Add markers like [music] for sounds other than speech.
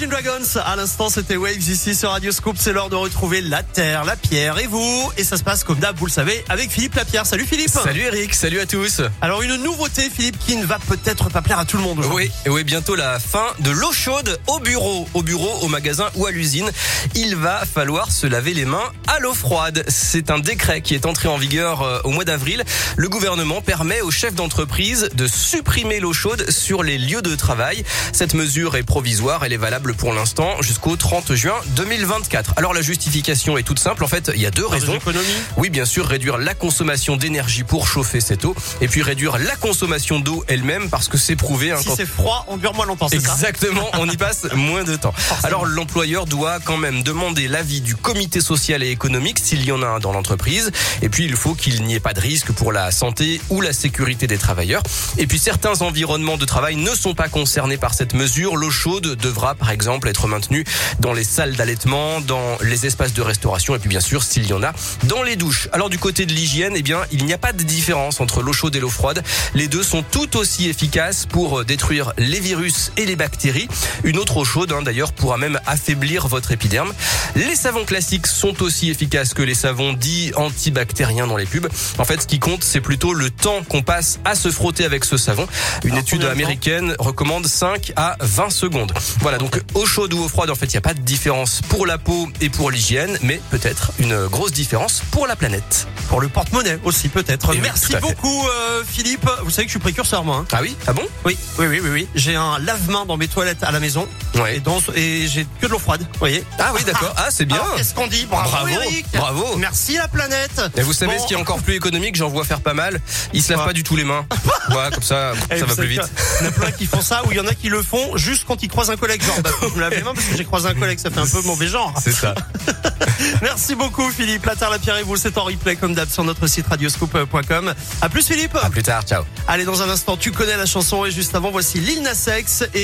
Imagine Dragons, à l'instant c'était Waves ici sur Radio Scoop, c'est l'heure de retrouver la terre, la pierre et vous. Et ça se passe comme d'hab, vous le savez, avec Philippe Lapierre. Salut Philippe Salut Eric, salut à tous Alors une nouveauté Philippe qui ne va peut-être pas plaire à tout le monde Oui, oui, bientôt la fin de l'eau chaude au bureau, au bureau, au magasin ou à l'usine. Il va falloir se laver les mains à l'eau froide. C'est un décret qui est entré en vigueur euh, au mois d'avril. Le gouvernement permet aux chefs d'entreprise de supprimer l'eau chaude sur les lieux de travail. Cette mesure est provisoire, elle est valable pour l'instant jusqu'au 30 juin 2024. Alors la justification est toute simple. En fait, il y a deux raisons. Oui, bien sûr, réduire la consommation d'énergie pour chauffer cette eau et puis réduire la consommation d'eau elle-même parce que c'est prouvé. Hein, si c'est froid, on dure moins longtemps. Exactement, on y passe [laughs] moins de temps. Alors l'employeur doit quand même demander l'avis du comité social et économique s'il y en a un dans l'entreprise. Et puis il faut qu'il n'y ait pas de risque pour la santé ou la sécurité des travailleurs. Et puis certains environnements de travail ne sont pas concernés par cette mesure. L'eau chaude devra par exemple être maintenue dans les salles d'allaitement, dans les espaces de restauration et puis bien sûr s'il y en a dans les douches. Alors du côté de l'hygiène, eh bien il n'y a pas de différence entre l'eau chaude et l'eau froide. Les deux sont tout aussi efficaces pour détruire les virus et les bactéries. Une autre eau chaude hein, d'ailleurs pourra même affaiblir votre épiderme. Les savons classiques sont aussi efficaces que les savons dits antibactériens dans les pubs. En fait, ce qui compte, c'est plutôt le temps qu'on passe à se frotter avec ce savon. Une étude américaine recommande 5 à 20 secondes. Voilà, donc eau chaude ou eau froide, en fait, il n'y a pas de différence pour la peau et pour l'hygiène, mais peut-être une grosse différence pour la planète. Pour le porte-monnaie aussi, peut-être. Merci beaucoup, euh, Philippe. Vous savez que je suis précurseur, moi. Hein. Ah oui Ah bon? Oui, oui, oui, oui. oui. J'ai un lave-main dans mes toilettes à la maison. Ouais. Et, dans, et j'ai que de l'eau froide, vous voyez Ah oui, d'accord. Ah, c'est bien. Qu'est-ce qu'on dit Bravo, bravo, Eric. bravo. Merci la planète. Et vous savez ce qui est encore plus économique J'en vois faire pas mal. Ils se lavent pas du tout les mains. [laughs] Ouais, comme ça, ça va plus vite. Il y en a plein qui font ça, ou il y en a qui le font juste quand ils croisent un collègue. Genre, bah, je me lave les mains parce que j'ai croisé un collègue. Ça fait un peu mauvais genre. C'est ça. [laughs] Merci beaucoup, Philippe. La Terre, la Pierre et vous, c'est en replay comme d'hab sur notre site radioscope.com. À plus, Philippe. À plus tard. Ciao. Allez, dans un instant, tu connais la chanson et juste avant, voici Lil Nas X et